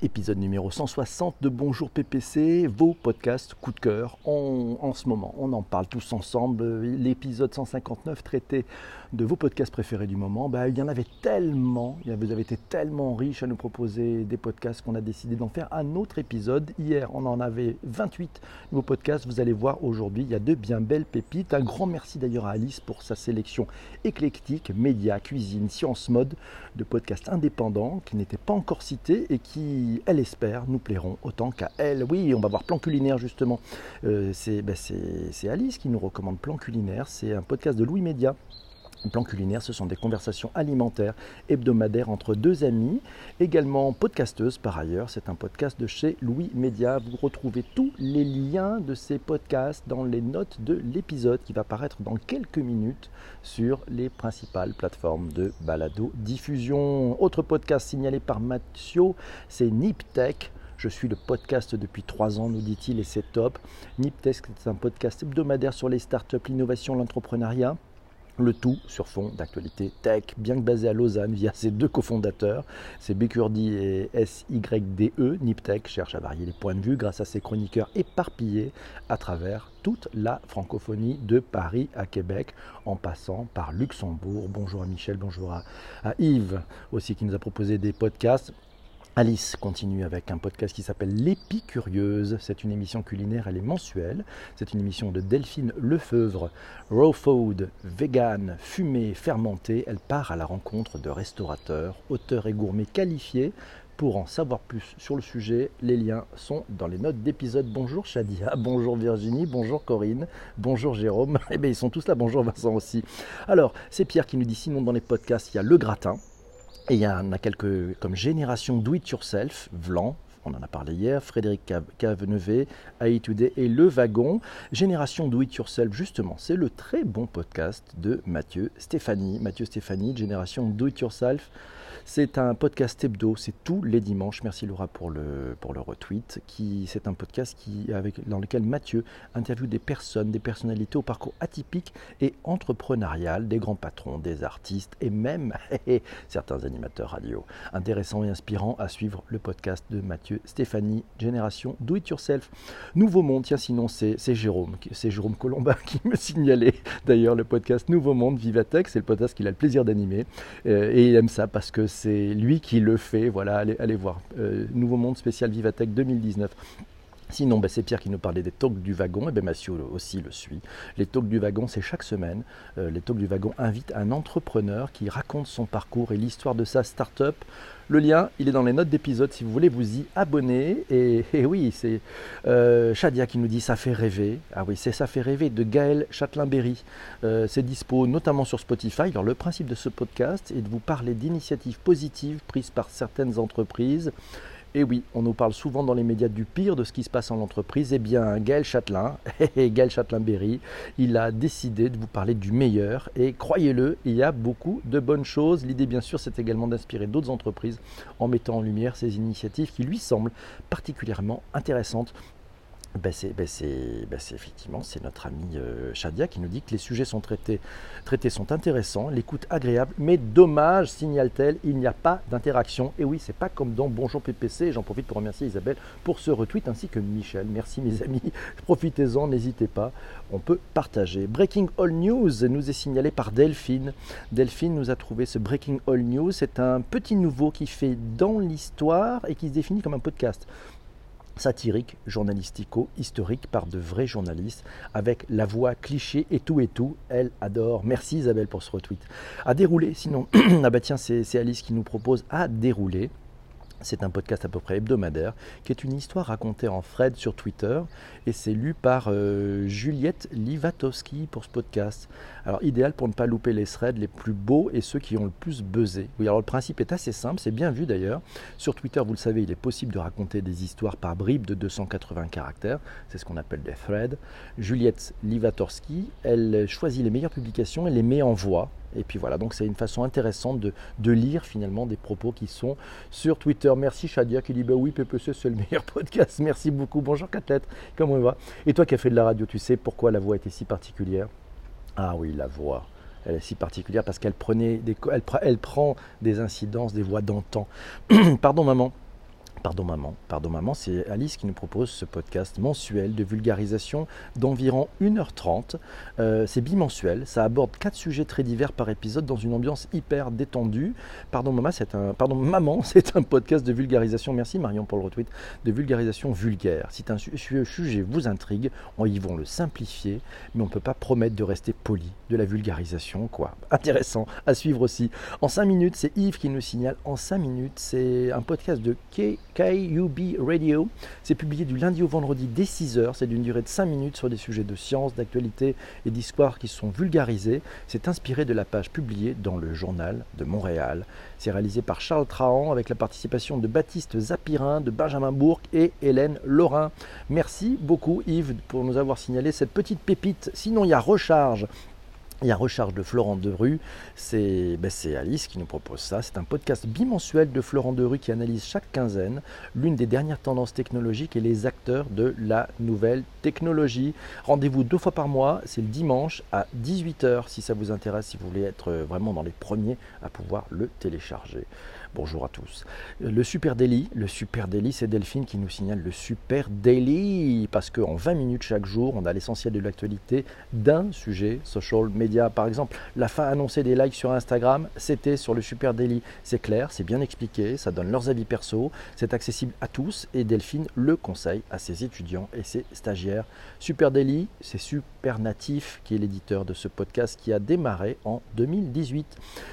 épisode numéro 160 de Bonjour PPC, vos podcasts coup de cœur en, ce moment. On en parle tous ensemble. L'épisode 159 traitait de vos podcasts préférés du moment. Bah, il y en avait tellement, vous avez été tellement riche à nous proposer des podcasts qu'on a décidé d'en faire un autre épisode. Hier, on en avait 28 nouveaux podcasts. Vous allez voir aujourd'hui, il y a de bien belles pépites. Un grand merci d'ailleurs à Alice pour sa sélection éclectique, médias, cuisine, science, mode, de podcasts indépendants qui n'étaient pas encore cités et qui elle espère, nous plairont autant qu'à elle. Oui, on va voir Plan Culinaire justement. Euh, ben, c'est Alice qui nous recommande Plan Culinaire. C'est un podcast de Louis Média. Plan culinaire, ce sont des conversations alimentaires hebdomadaires entre deux amis, également podcasteuse par ailleurs. C'est un podcast de chez Louis Média. Vous retrouvez tous les liens de ces podcasts dans les notes de l'épisode qui va paraître dans quelques minutes sur les principales plateformes de balado diffusion. Autre podcast signalé par Mathieu, c'est NipTech. Je suis le podcast depuis trois ans, nous dit-il, et c'est top. NipTech, c'est un podcast hebdomadaire sur les startups, l'innovation, l'entrepreneuriat. Le tout sur fond d'actualité tech, bien que basé à Lausanne via ses deux cofondateurs, c'est Bécurdi et SYDE. Niptech cherche à varier les points de vue grâce à ses chroniqueurs éparpillés à travers toute la francophonie de Paris à Québec, en passant par Luxembourg. Bonjour à Michel, bonjour à Yves aussi qui nous a proposé des podcasts. Alice continue avec un podcast qui s'appelle L'Épicurieuse. C'est une émission culinaire, elle est mensuelle. C'est une émission de Delphine Lefeuvre, raw food, vegan, fumé, fermenté. Elle part à la rencontre de restaurateurs, auteurs et gourmets qualifiés. Pour en savoir plus sur le sujet, les liens sont dans les notes d'épisode. Bonjour Shadia, bonjour Virginie, bonjour Corinne, bonjour Jérôme. Eh bien, ils sont tous là, bonjour Vincent aussi. Alors, c'est Pierre qui nous dit sinon dans les podcasts, il y a Le Gratin. Et il y en a quelques comme Génération Do It Yourself, Vlan, on en a parlé hier, Frédéric Cavenevet, AI Today et Le Wagon. Génération Do It Yourself, justement, c'est le très bon podcast de Mathieu Stéphanie. Mathieu Stéphanie, Génération Do It Yourself. C'est un podcast hebdo, c'est tous les dimanches. Merci Laura pour le, pour le retweet. c'est un podcast qui, avec, dans lequel Mathieu interviewe des personnes, des personnalités au parcours atypique et entrepreneurial, des grands patrons, des artistes et même certains animateurs radio. Intéressant et inspirant à suivre le podcast de Mathieu Stéphanie, Génération Do It Yourself. Nouveau Monde, tiens, sinon c'est, Jérôme, c'est Jérôme Colombin qui me signalait d'ailleurs le podcast Nouveau Monde Vivatech. C'est le podcast qu'il a le plaisir d'animer euh, et il aime ça parce que lui qui le fait. Voilà, allez, voir. Euh, Nouveau Monde spécial Vivatech 2019. Sinon, ben, c'est Pierre qui nous parlait des talks du wagon, et ben Mathieu aussi le suit. Les talks du wagon, c'est chaque semaine. Euh, les talks du wagon invitent un entrepreneur qui raconte son parcours et l'histoire de sa start-up. Le lien, il est dans les notes d'épisode si vous voulez vous y abonner. Et, oui, c'est euh, Shadia qui nous dit Ça fait rêver. Ah oui, c'est Ça fait rêver de Gaël Châtelain-Berry. Euh, c'est dispo notamment sur Spotify. Alors, le principe de ce podcast est de vous parler d'initiatives positives prises par certaines entreprises et oui, on nous parle souvent dans les médias du pire de ce qui se passe en entreprise. Eh bien, Gaël Châtelain, Gaël Châtelain-Berry, il a décidé de vous parler du meilleur. Et croyez-le, il y a beaucoup de bonnes choses. L'idée, bien sûr, c'est également d'inspirer d'autres entreprises en mettant en lumière ces initiatives qui lui semblent particulièrement intéressantes ben, ben ben c'est effectivement c'est notre ami euh, Shadia qui nous dit que les sujets sont traités, traités sont intéressants, l'écoute agréable, mais dommage, signale-t-elle, il n'y a pas d'interaction. Et oui, c'est pas comme dans Bonjour PPC. J'en profite pour remercier Isabelle pour ce retweet ainsi que Michel. Merci mes amis, profitez-en, n'hésitez pas, on peut partager. Breaking All News nous est signalé par Delphine. Delphine nous a trouvé ce Breaking All News. C'est un petit nouveau qui fait dans l'histoire et qui se définit comme un podcast satirique, journalistico-historique par de vrais journalistes, avec la voix cliché et tout et tout. Elle adore. Merci Isabelle pour ce retweet. À dérouler, sinon, ah bah tiens, c'est Alice qui nous propose à dérouler. C'est un podcast à peu près hebdomadaire qui est une histoire racontée en Fred sur Twitter et c'est lu par euh, Juliette Livatowski pour ce podcast. Alors idéal pour ne pas louper les threads les plus beaux et ceux qui ont le plus buzzé. Oui, alors le principe est assez simple, c'est bien vu d'ailleurs. Sur Twitter, vous le savez, il est possible de raconter des histoires par bribes de 280 caractères, c'est ce qu'on appelle des threads. Juliette Livatowski, elle choisit les meilleures publications et les met en voix et puis voilà, donc c'est une façon intéressante de, lire finalement des propos qui sont sur Twitter. Merci Shadia qui dit bah oui, PPC c'est le meilleur podcast. Merci beaucoup. Bonjour Catlette, comment va? Et toi qui as fait de la radio, tu sais pourquoi la voix était si particulière? Ah oui, la voix. Elle est si particulière parce qu'elle prenait des, elle, elle prend des incidences, des voix d'antan. Pardon maman. Pardon maman, pardon maman, c'est Alice qui nous propose ce podcast mensuel de vulgarisation d'environ 1h30. Euh, c'est bimensuel, ça aborde quatre sujets très divers par épisode dans une ambiance hyper détendue. Pardon maman, c'est un, pardon maman, c'est un podcast de vulgarisation. Merci Marion pour le retweet de vulgarisation vulgaire. Si un sujet vous intrigue, on y vont le simplifier, mais on ne peut pas promettre de rester poli. De la vulgarisation, quoi. Intéressant à suivre aussi. En 5 minutes, c'est Yves qui nous signale. En 5 minutes, c'est un podcast de K KUB Radio. C'est publié du lundi au vendredi dès 6h. C'est d'une durée de 5 minutes sur des sujets de science, d'actualité et d'histoire qui sont vulgarisés. C'est inspiré de la page publiée dans le journal de Montréal. C'est réalisé par Charles Trahan avec la participation de Baptiste Zapirin, de Benjamin Bourg et Hélène Laurin. Merci beaucoup Yves pour nous avoir signalé cette petite pépite. Sinon il y a Recharge il y a Recharge de Florent Derue, ben, c'est Alice qui nous propose ça. C'est un podcast bimensuel de Florent Derue qui analyse chaque quinzaine l'une des dernières tendances technologiques et les acteurs de la nouvelle technologie. Rendez-vous deux fois par mois, c'est le dimanche à 18h si ça vous intéresse, si vous voulez être vraiment dans les premiers à pouvoir le télécharger. Bonjour à tous. Le Super Daily, le Super c'est Delphine qui nous signale le Super Daily, parce qu'en 20 minutes chaque jour, on a l'essentiel de l'actualité d'un sujet social media. Par exemple, la fin annoncée des likes sur Instagram, c'était sur le Super Daily. C'est clair, c'est bien expliqué, ça donne leurs avis perso, c'est accessible à tous et Delphine le conseille à ses étudiants et ses stagiaires. Super Daily, c'est Super Natif qui est l'éditeur de ce podcast qui a démarré en 2018.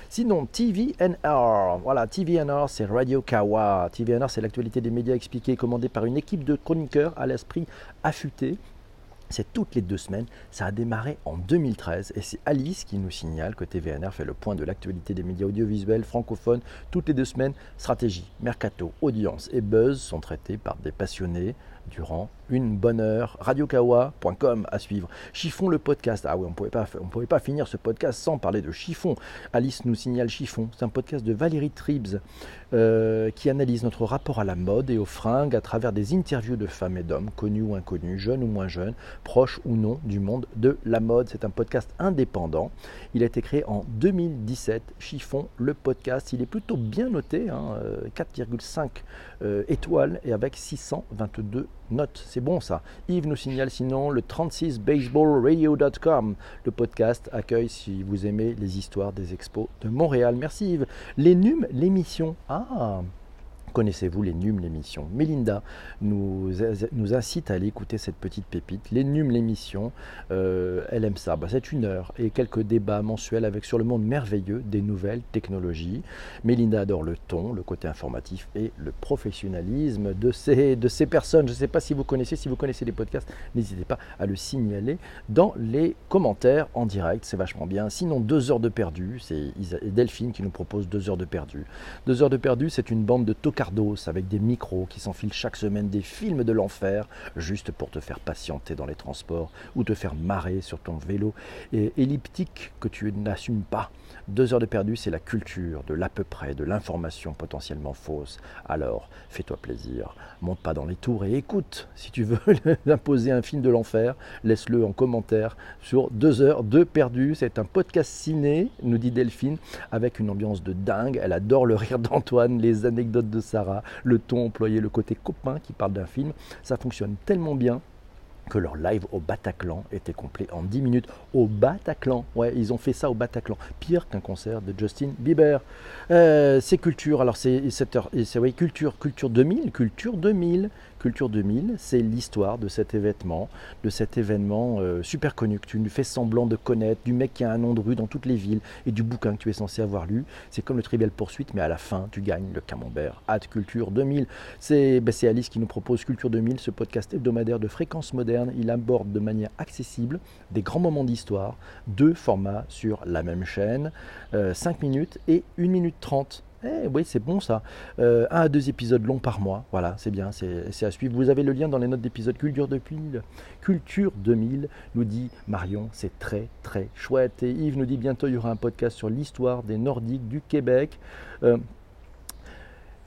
Sinon, TVNR, voilà, TV TVNR, c'est Radio Kawa. TVNR, c'est l'actualité des médias expliquée, commandée par une équipe de chroniqueurs à l'esprit affûté. C'est toutes les deux semaines. Ça a démarré en 2013 et c'est Alice qui nous signale que TVNR fait le point de l'actualité des médias audiovisuels francophones. Toutes les deux semaines, stratégie, mercato, audience et buzz sont traités par des passionnés durant une bonne heure. Radiokawa.com à suivre. Chiffon le podcast. Ah oui, on ne pouvait pas finir ce podcast sans parler de Chiffon. Alice nous signale Chiffon. C'est un podcast de Valérie Tribes euh, qui analyse notre rapport à la mode et aux fringues à travers des interviews de femmes et d'hommes, connus ou inconnus, jeunes ou moins jeunes, proches ou non du monde de la mode. C'est un podcast indépendant. Il a été créé en 2017. Chiffon le podcast. Il est plutôt bien noté, 4,5 hein, euh, euh, étoiles et avec 622 note, c'est bon ça. Yves nous signale sinon le 36baseballradio.com. Le podcast accueille si vous aimez les histoires des expos de Montréal. Merci Yves. Les NUM, l'émission. Ah Connaissez-vous les NUM, l'émission Mélinda nous, nous incite à aller écouter cette petite pépite. Les NUM, l'émission, euh, elle aime ça. Bah, c'est une heure et quelques débats mensuels avec sur le monde merveilleux des nouvelles technologies. Mélinda adore le ton, le côté informatif et le professionnalisme de ces, de ces personnes. Je ne sais pas si vous connaissez, si vous connaissez les podcasts, n'hésitez pas à le signaler dans les commentaires en direct. C'est vachement bien. Sinon, deux heures de perdu, c'est Delphine qui nous propose deux heures de perdu. Deux heures de perdu, c'est une bande de tocards avec des micros qui s'enfilent chaque semaine des films de l'enfer juste pour te faire patienter dans les transports ou te faire marrer sur ton vélo et elliptique que tu n'assumes pas. Deux heures de perdu, c'est la culture de l'à peu près, de l'information potentiellement fausse. Alors, fais-toi plaisir, monte pas dans les tours et écoute. Si tu veux imposer un film de l'enfer, laisse-le en commentaire sur deux heures de perdu. C'est un podcast ciné, nous dit Delphine, avec une ambiance de dingue. Elle adore le rire d'Antoine, les anecdotes de Le ton employé, le côté copain qui parle d'un film. Ça fonctionne tellement bien que leur live au Bataclan était complet en 10 minutes. Au Bataclan, ouais, ils ont fait ça au Bataclan. Pire qu'un concert de Justin Bieber. Euh, c'est culture, alors c'est 7 heures, c'est oui, culture, culture 2000, culture 2000. Culture 2000, c'est l'histoire de cet événement, de cet événement euh, super connu que tu fais semblant de connaître, du mec qui a un nom de rue dans toutes les villes et du bouquin que tu es censé avoir lu. C'est comme le Trivial Poursuite, mais à la fin, tu gagnes le camembert. Hâte Culture 2000. Ben, c'est Alice qui nous propose Culture 2000, ce podcast hebdomadaire de fréquence moderne. Il aborde de manière accessible des grands moments d'histoire, deux formats sur la même chaîne, 5 euh, minutes et 1 minute 30. Eh oui, c'est bon ça. Euh, un à deux épisodes longs par mois. Voilà, c'est bien, c'est à suivre. Vous avez le lien dans les notes d'épisode Culture 2000. Culture 2000 nous dit Marion, c'est très très chouette. Et Yves nous dit bientôt il y aura un podcast sur l'histoire des Nordiques du Québec. Euh,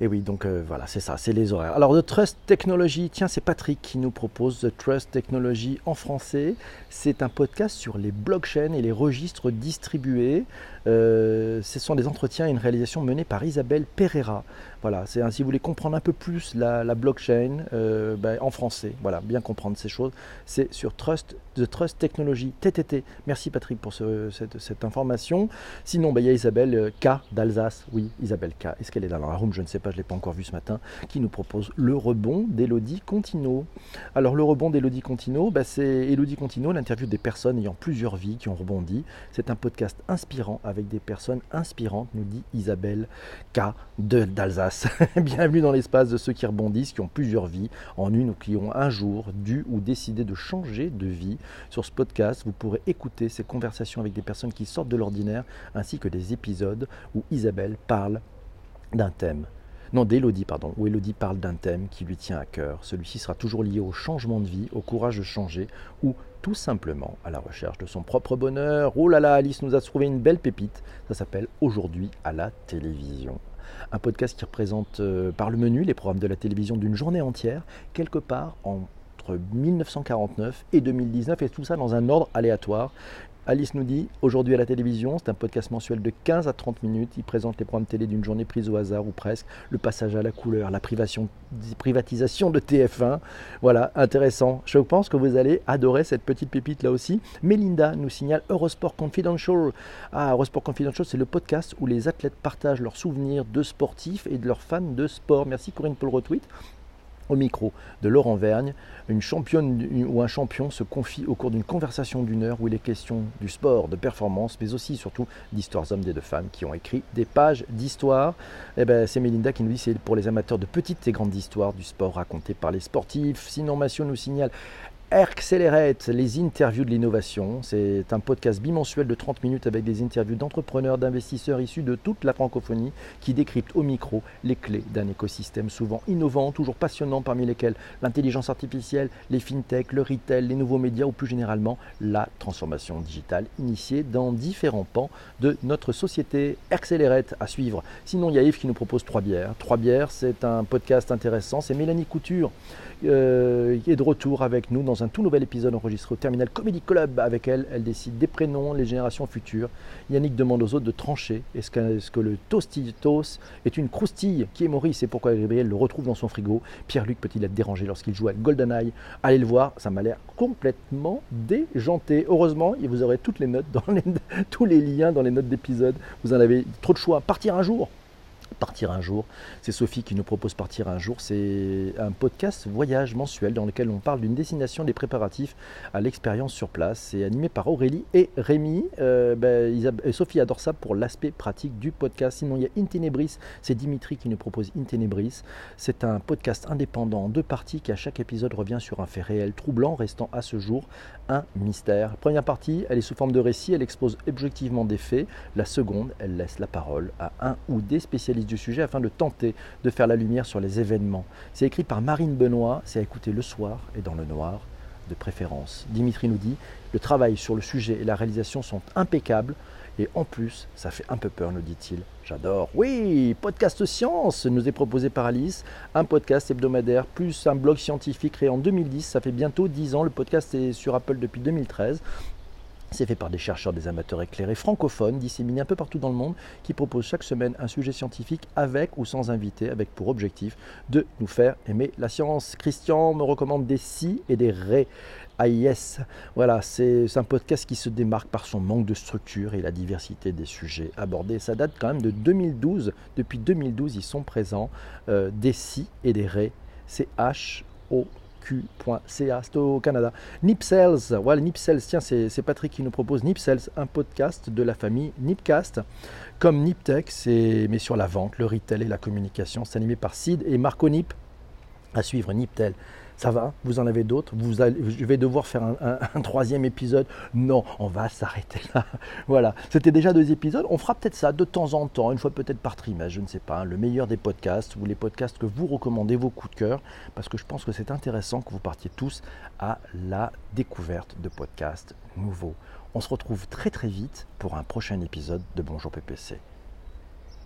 Et oui, donc euh, voilà, c'est ça, c'est les horaires. Alors, The Trust Technology, tiens, c'est Patrick qui nous propose The Trust Technology en français. C'est un podcast sur les blockchains et les registres distribués. Euh, ce sont des entretiens et une réalisation menée par Isabelle Pereira. Voilà, c'est si vous voulez comprendre un peu plus la, blockchain euh, ben, en français, voilà, bien comprendre ces choses, c'est sur Trust, The Trust Technology, TTT. Merci Patrick pour cette, information. Sinon, ben, il y a Isabelle K d'Alsace, oui, Isabelle K. Est-ce qu'elle est dans la room? Je ne sais pas, je ne l'ai pas encore vue ce matin, qui nous propose le rebond d'Elodie Contino. Alors, le rebond d'Elodie Contino, ben, c'est Elodie Contino, l'interview des personnes ayant plusieurs vies qui ont rebondi. C'est un podcast inspirant avec des personnes inspirantes, nous dit Isabelle K d'Alsace. Bienvenue dans l'espace de ceux qui rebondissent, qui ont plusieurs vies en une ou qui ont un jour dû ou décidé de changer de vie. Sur ce podcast, vous pourrez écouter ces conversations avec des personnes qui sortent de l'ordinaire, ainsi que des épisodes où Isabelle parle d'un thème non, d'Elodie, pardon, où Elodie parle d'un thème qui lui tient à cœur. Celui-ci sera toujours lié au changement de vie, au courage de changer ou tout simplement à la recherche de son propre bonheur. Oh là là, Alice nous a trouvé une belle pépite. Ça s'appelle Aujourd'hui à la télévision un podcast qui représente euh, par le menu les programmes de la télévision d'une journée entière, quelque part entre 1949 et 2019, et tout ça dans un ordre aléatoire. Alice nous dit, aujourd'hui à la télévision, c'est un podcast mensuel de 15 à 30 minutes. Il présente les programmes télé d'une journée prise au hasard ou presque, le passage à la couleur, la privatisation de TF1. Voilà, intéressant. Je pense que vous allez adorer cette petite pépite là aussi. Melinda nous signale Eurosport Confidential. Ah, Eurosport Confidential, c'est le podcast où les athlètes partagent leurs souvenirs de sportifs et de leurs fans de sport. Merci Corinne Paul Retweet au micro de Laurent Vergne, une championne ou un champion se confie au cours d'une conversation d'une heure où il est question du sport, de performance, mais aussi surtout d'histoires hommes et de femmes qui ont écrit des pages d'histoire. Eh ben, c'est Melinda qui nous dit c'est pour les amateurs de petites et grandes histoires du sport racontées par les sportifs. Sinon, Massio nous signale Accelerate, les interviews de l'innovation. C'est un podcast bimensuel de 30 minutes avec des interviews d'entrepreneurs, d'investisseurs issus de toute la francophonie qui décryptent au micro les clés d'un écosystème souvent innovant, toujours passionnant, parmi lesquels l'intelligence artificielle, les fintech, le retail, les nouveaux médias ou plus généralement la transformation digitale initiée dans différents pans de notre société. Accelerate à suivre. Sinon, il y a Yves qui nous propose Trois bières. Trois bières, c'est un podcast intéressant. C'est Mélanie Couture euh, qui est de retour avec nous dans un tout nouvel épisode enregistré au Terminal Comedy Club. Avec elle, elle décide des prénoms, les générations futures. Yannick demande aux autres de trancher. Est-ce que, le Tostitos est une croustille? Qui est Maurice et pourquoi Gabriel le retrouve dans son frigo? Pierre-Luc peut-il être dérangé lorsqu'il joue à GoldenEye? Allez le voir, ça m'a l'air complètement déjanté. Heureusement, vous aurez toutes les notes dans tous les liens dans les notes d'épisode. Vous en avez trop de choix. Partir un jour Partir un jour. C'est Sophie qui nous propose Partir un jour. C'est un podcast voyage mensuel dans lequel on parle d'une destination des préparatifs à l'expérience sur place. C'est animé par Aurélie et Rémi. Euh, ben, Sophie adore ça pour l'aspect pratique du podcast. Sinon, il y a Intenebris. C'est Dimitri qui nous propose Intenebris. C'est un podcast indépendant en deux parties qui à chaque épisode revient sur un fait réel troublant, restant à ce jour un mystère. première partie, elle est sous forme de récit, elle expose objectivement des faits. La seconde, elle laisse la parole à un ou des spécialistes du sujet afin de tenter de faire la lumière sur les événements. C'est écrit par Marine Benoît, c'est à écouter le soir et dans le noir de préférence. Dimitri nous dit, le travail sur le sujet et la réalisation sont impeccables et en plus, ça fait un peu peur, nous dit-il. J'adore. Oui, podcast science nous est proposé par Alice, un podcast hebdomadaire plus un blog scientifique créé en 2010. Ça fait bientôt 10 ans. Le podcast est sur Apple depuis 2013. C'est fait par des chercheurs, des amateurs éclairés francophones disséminés un peu partout dans le monde qui proposent chaque semaine un sujet scientifique avec ou sans invité, avec pour objectif de nous faire aimer la science. Christian me recommande des si et des ré. AIS. Voilà, c'est un podcast qui se démarque par son manque de structure et la diversité des sujets abordés. Ça date quand même de 2012. Depuis 2012, ils sont présents euh, des si et des ré. C'est H-O q.ca, c'est au Canada. Nipsels, voilà, Nipsels, tiens, c'est Patrick qui nous propose Nipsels, un podcast de la famille Nipcast. Comme Niptech, mais sur la vente, le retail et la communication. C'est animé par Sid et Marco Nip. À suivre Niptel ça va Vous en avez d'autres Je vais devoir faire un, troisième épisode Non, on va s'arrêter là. voilà, c'était déjà deux épisodes. On fera peut-être ça de temps en temps, une fois peut-être par trimestre, je ne sais pas. Le meilleur des podcasts ou les podcasts que vous recommandez, vos coups de cœur, parce que je pense que c'est intéressant que vous partiez tous à la découverte de podcasts nouveaux. On se retrouve très très vite pour un prochain épisode de Bonjour PPC.